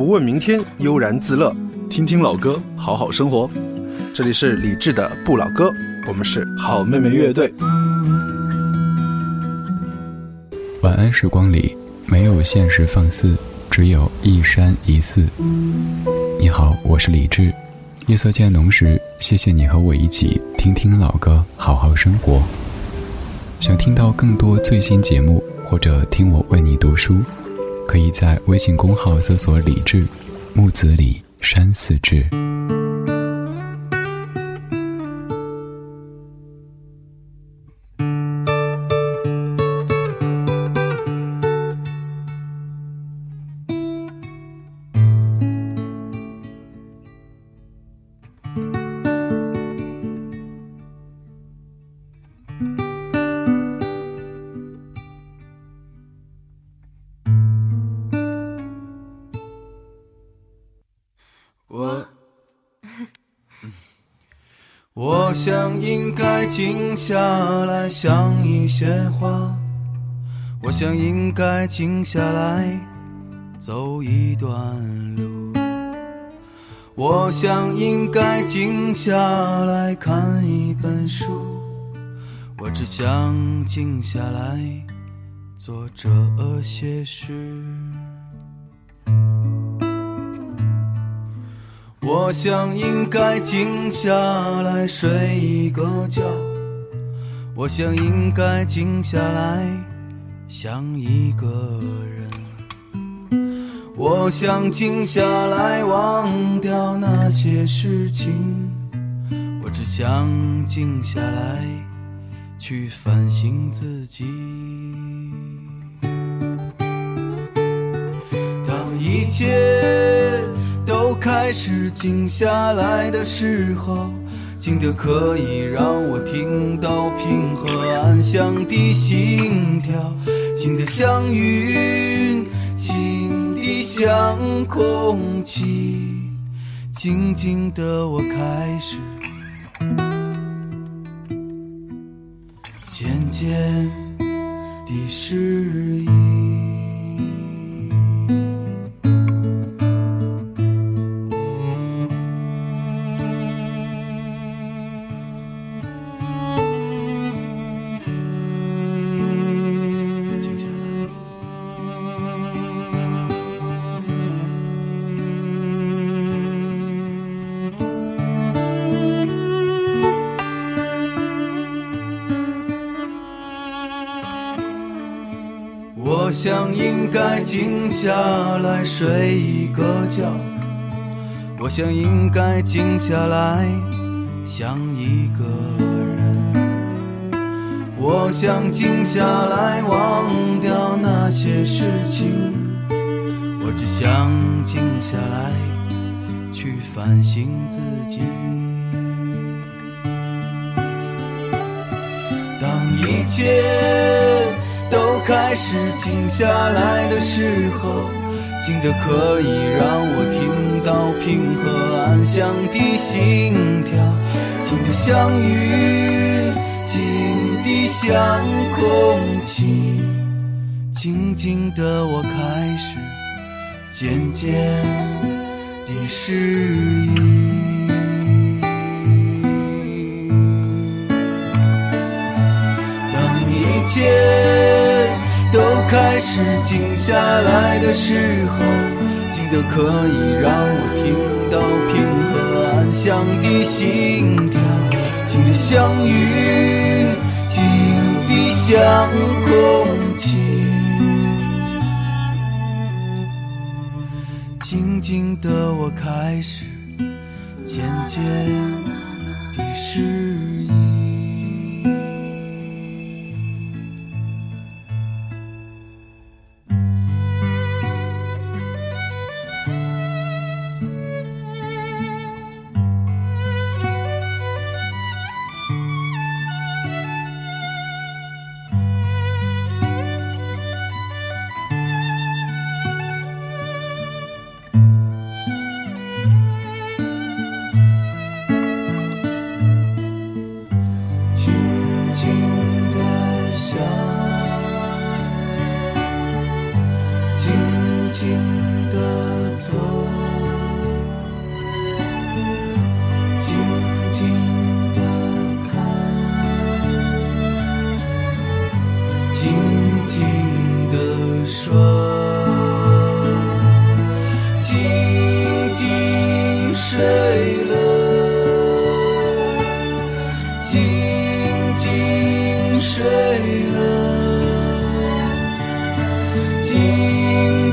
不问明天，悠然自乐，听听老歌，好好生活。这里是李志的不老歌，我们是好妹妹乐队。晚安时光里没有现实放肆，只有一山一寺。你好，我是李志。夜色渐浓时，谢谢你和我一起听听老歌，好好生活。想听到更多最新节目，或者听我为你读书，可以在微信公号搜索“李志”，木子李，山寺志。我想应该静下来想一些话，我想应该静下来走一段路，我想应该静下来看一本书，我只想静下来做这些事。我想应该静下来睡一个觉，我想应该静下来想一个人，我想静下来忘掉那些事情，我只想静下来去反省自己。当一切。开始静下来的时候，静得可以让我听到平和安详的心跳，静得像云，静得像空气，静静的我开始。渐渐地适应。个觉，我想应该静下来想一个人，我想静下来忘掉那些事情，我只想静下来去反省自己。当一切。都开始静下来的时候，静得可以让我听到平和安详的心跳，静的像雨，静的像空气，静静的我开始渐渐的适应。当一切。是静下来的时候，静得可以让我听到平和安详的心跳，静得像云，静得像空气，静静的我开始渐渐地适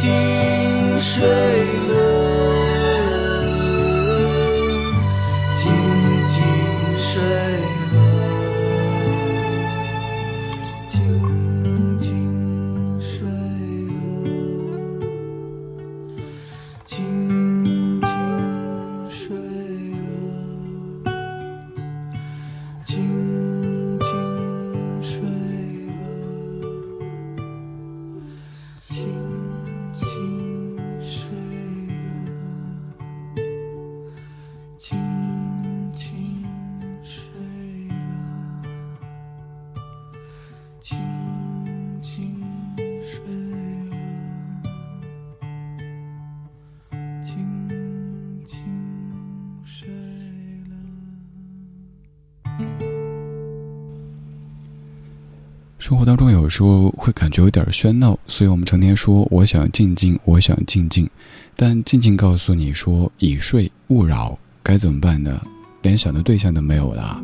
静水。生活当中有时候会感觉有点喧闹，所以我们成天说我想静静，我想静静，但静静告诉你说已睡勿扰，该怎么办呢？连想的对象都没有了。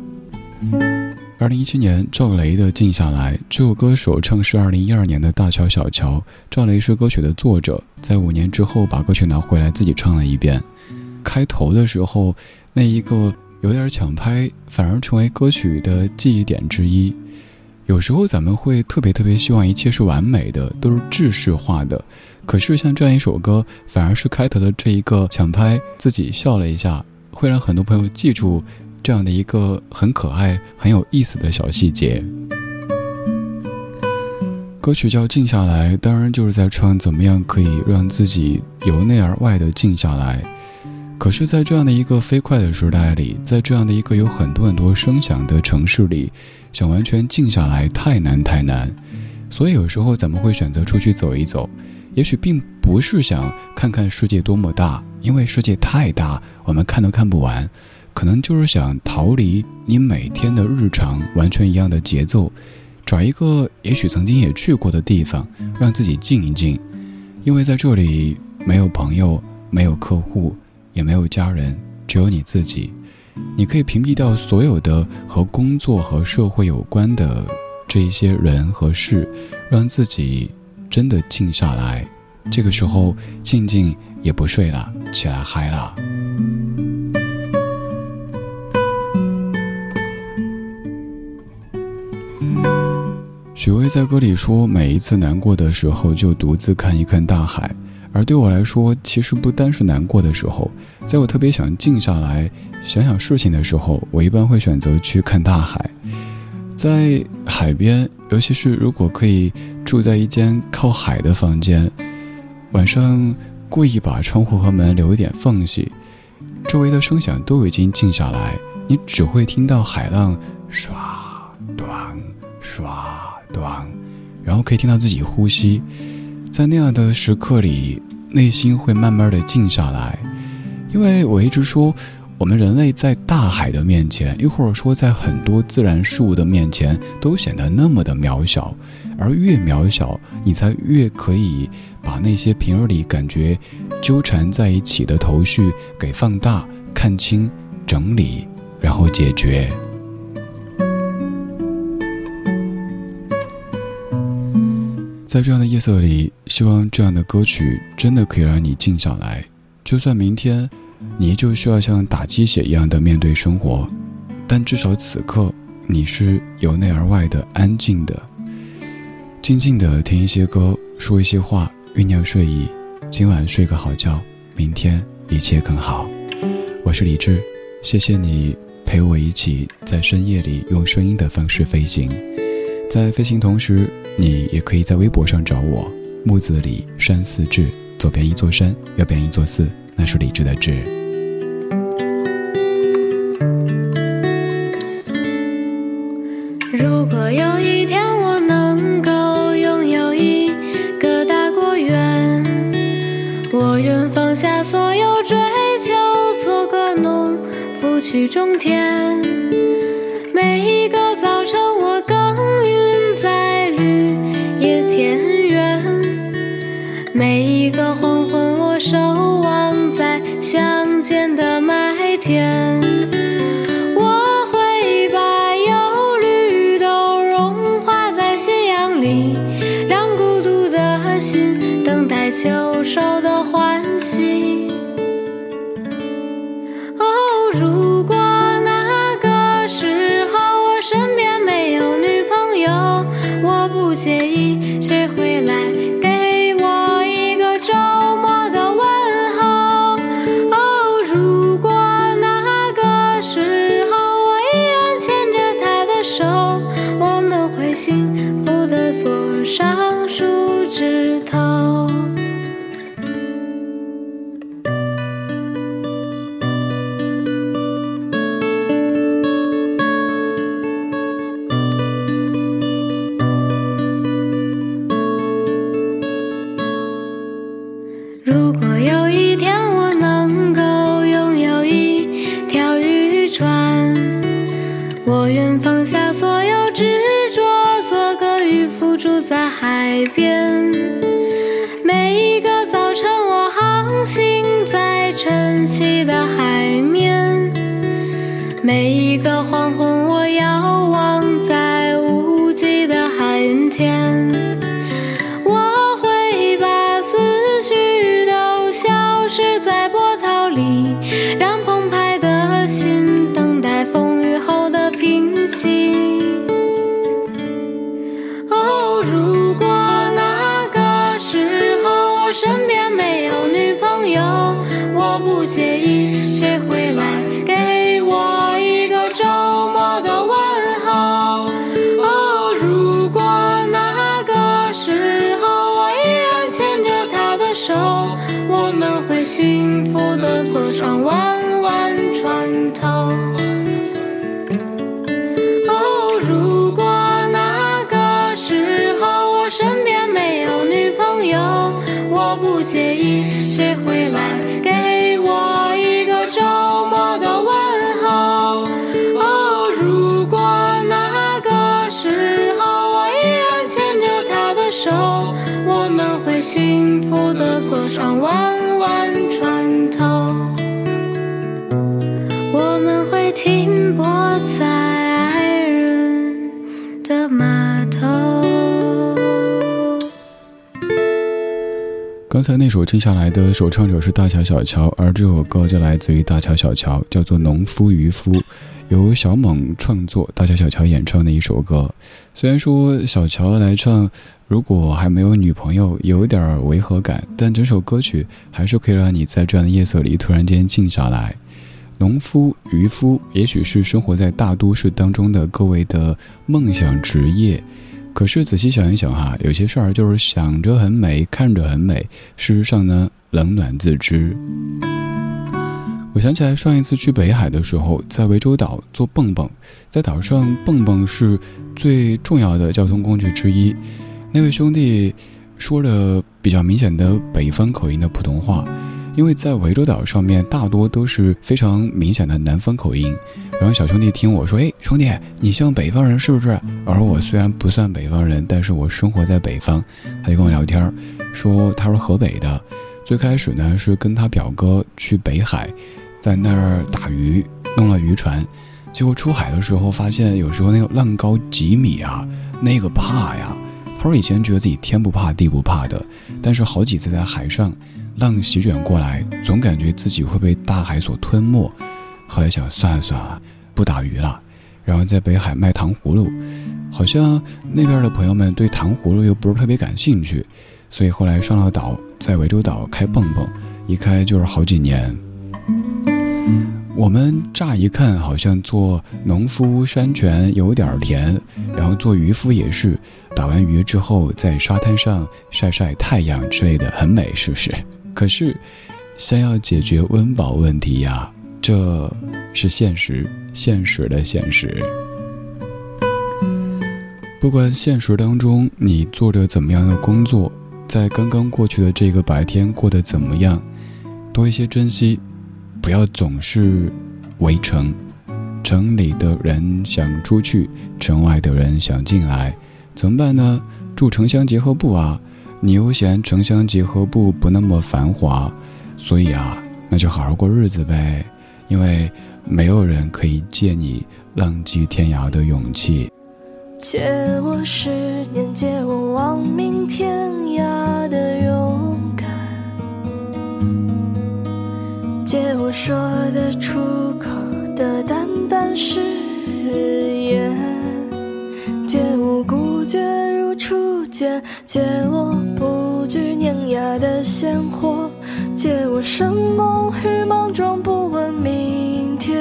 二零一七年，赵雷的《静下来》这首歌首唱是二零一二年的《大乔小乔》，赵雷是歌曲的作者，在五年之后把歌曲拿回来自己唱了一遍。开头的时候，那一个有点抢拍，反而成为歌曲的记忆点之一。有时候咱们会特别特别希望一切是完美的，都是制式化的。可是像这样一首歌，反而是开头的这一个抢拍，自己笑了一下，会让很多朋友记住这样的一个很可爱、很有意思的小细节。歌曲叫《静下来》，当然就是在唱怎么样可以让自己由内而外的静下来。可是，在这样的一个飞快的时代里，在这样的一个有很多很多声响的城市里，想完全静下来太难太难。所以有时候咱们会选择出去走一走，也许并不是想看看世界多么大，因为世界太大，我们看都看不完。可能就是想逃离你每天的日常完全一样的节奏，找一个也许曾经也去过的地方，让自己静一静。因为在这里没有朋友，没有客户。也没有家人，只有你自己。你可以屏蔽掉所有的和工作和社会有关的这一些人和事，让自己真的静下来。这个时候，静静也不睡了，起来嗨了。许巍在歌里说：“每一次难过的时候，就独自看一看大海。”而对我来说，其实不单是难过的时候，在我特别想静下来想想事情的时候，我一般会选择去看大海。在海边，尤其是如果可以住在一间靠海的房间，晚上故意把窗户和门留一点缝隙，周围的声响都已经静下来，你只会听到海浪唰断唰断，然后可以听到自己呼吸。在那样的时刻里，内心会慢慢的静下来，因为我一直说，我们人类在大海的面前，又或者说在很多自然事物的面前，都显得那么的渺小，而越渺小，你才越可以把那些平日里感觉纠缠在一起的头绪给放大、看清、整理，然后解决。在这样的夜色里，希望这样的歌曲真的可以让你静下来。就算明天，你依旧需要像打鸡血一样的面对生活，但至少此刻你是由内而外的安静的，静静的听一些歌，说一些话，酝酿睡意。今晚睡个好觉，明天一切更好。我是李志，谢谢你陪我一起在深夜里用声音的方式飞行。在飞行同时你也可以在微博上找我木子李山寺志左边一座山右边一座寺那是理智的志。如果有一天我能够拥有一个大果园我愿放下所有追求做个农夫去种田。是在。未来。刚才那首听下来的首唱者是大乔小乔，而这首歌就来自于大乔小乔，叫做《农夫渔夫》，由小猛创作，大乔小乔演唱的一首歌。虽然说小乔来唱，如果还没有女朋友，有点违和感，但整首歌曲还是可以让你在这样的夜色里突然间静下来。农夫、渔夫，也许是生活在大都市当中的各位的梦想职业。可是仔细想一想哈、有些事儿就是想着很美，看着很美，事实上呢，冷暖自知。我想起来上一次去北海的时候，在涠洲岛坐蹦蹦，在岛上蹦蹦是最重要的交通工具之一。那位兄弟说着比较明显的北方口音的普通话，因为在涠洲岛上面大多都是非常明显的南方口音。然后小兄弟听我说：“哎，兄弟，你像北方人是不是？”而我虽然不算北方人，但是我生活在北方。他就跟我聊天儿，说他是河北的，最开始呢是跟他表哥去北海，在那儿打鱼，弄了渔船，结果出海的时候发现有时候那个浪高几米啊，那个怕呀。他说以前觉得自己天不怕地不怕的，但是好几次在海上，浪席卷过来，总感觉自己会被大海所吞没。后来想算了算了，不打鱼了，然后在北海卖糖葫芦，好像那边的朋友们对糖葫芦又不是特别感兴趣，所以后来上了岛，在涠洲岛开蹦蹦，一开就是好几年。我们乍一看好像做农夫山泉有点甜，然后做渔夫也是，打完鱼之后在沙滩上晒晒太阳之类的，很美，是不是？可是，先要解决温饱问题呀，这是现实，现实的现实。不管现实当中你做着怎么样的工作，在刚刚过去的这个白天过得怎么样，多一些珍惜，不要总是围城。城里的人想出去，城外的人想进来，怎么办呢？住城乡结合部啊！你又嫌城乡结合部不那么繁华，所以啊，那就好好过日子呗。因为没有人可以借你浪迹天涯的勇气。借我十年，借我亡明天我说得出口的淡淡誓言，借我孤绝如初见，借我不惧碾压的鲜活，借我生猛与莽撞，不问明天，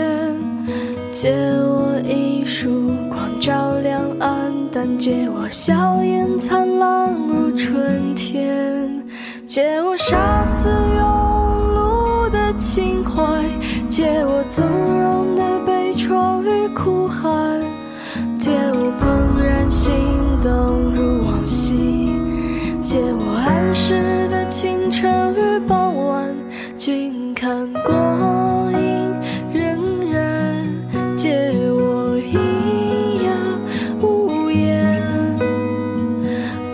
借我一束光照亮。暗淡借我笑颜灿烂如春天，借我杀死襟怀借我纵容的悲怆与哭喊借我怦然心动如往昔借我安适的清晨与傍晚静看光阴荏苒借我喑哑无言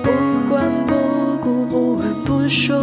不管不顾不问不说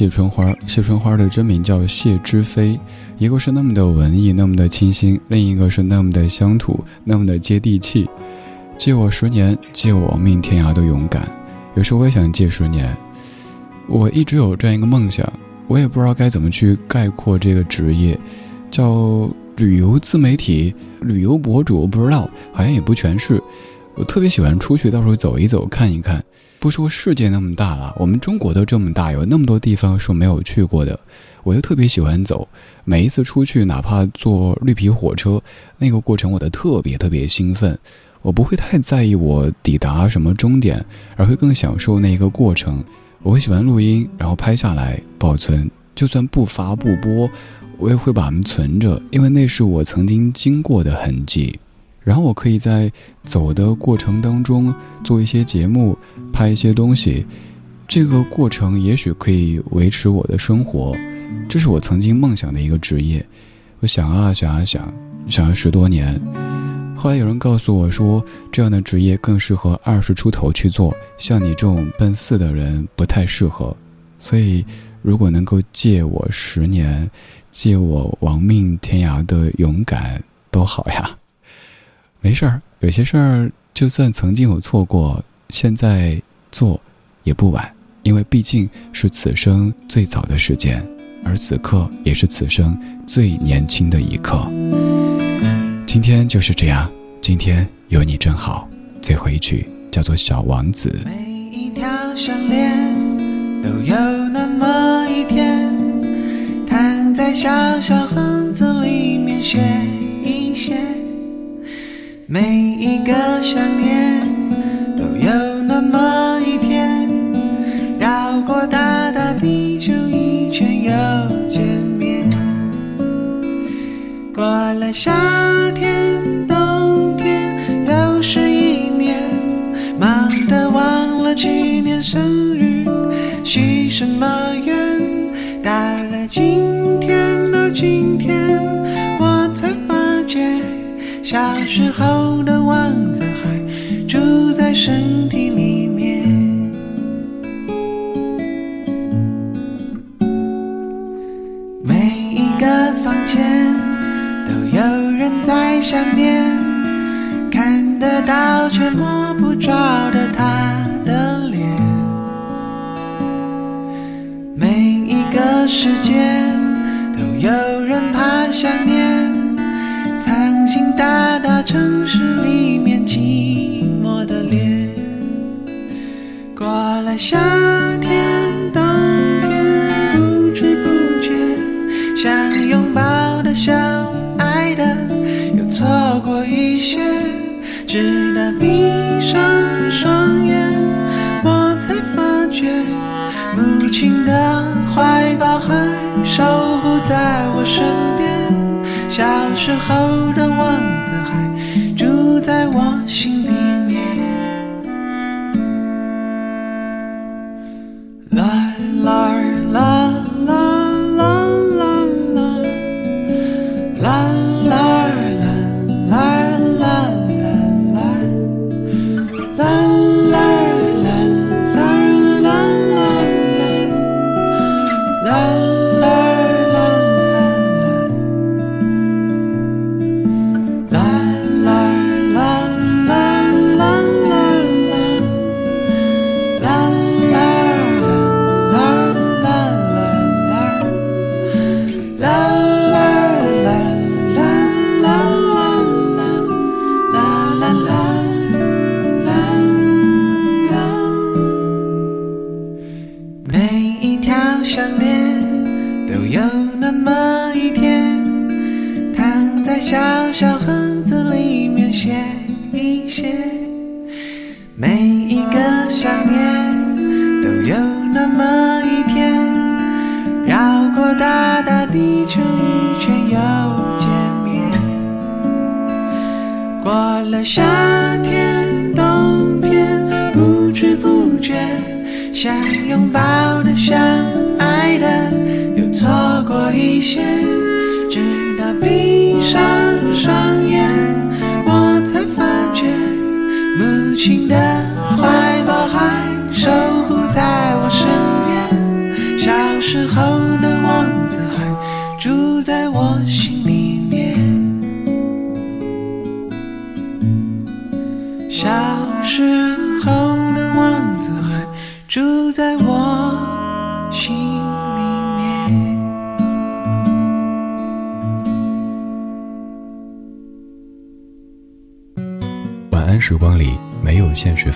谢春花，谢春花的真名叫谢之飞，一个是那么的文艺，那么的清新，另一个是那么的乡土，那么的接地气。借我十年，借我亡命天涯的勇敢。有时候我也想借十年。我一直有这样一个梦想，我也不知道该怎么去概括这个职业，叫旅游自媒体、旅游博主，不知道，好像也不全是。我特别喜欢出去到处走一走，看一看。不说世界那么大了，我们中国都这么大，有那么多地方是没有去过的。我又特别喜欢走，每一次出去，哪怕坐绿皮火车，那个过程我都特别特别兴奋。我不会太在意我抵达什么终点，而会更享受那一个过程。我会喜欢录音，然后拍下来保存，就算不发不播，我也会把它们存着，因为那是我曾经经过的痕迹。然后我可以在走的过程当中做一些节目，拍一些东西，这个过程也许可以维持我的生活，这是我曾经梦想的一个职业。我想啊想啊想，想了十多年。后来有人告诉我说，这样的职业更适合二十出头去做，像你这种奔四的人不太适合。所以，如果能够借我十年，借我亡命天涯的勇敢。都好呀。没事儿，有些事儿就算曾经有错过，现在做也不晚，因为毕竟是此生最早的时间，而此刻也是此生最年轻的一刻。今天就是这样，今天有你真好。最后一句叫做《小王子》。每一条项链都有那么一天，躺在小小盒子里面学。每一个想念都有那么一天，绕过大大地球一圈又见面。过了夏天、冬天，又是一年，忙得忘了去年生日许什么小时候的母亲的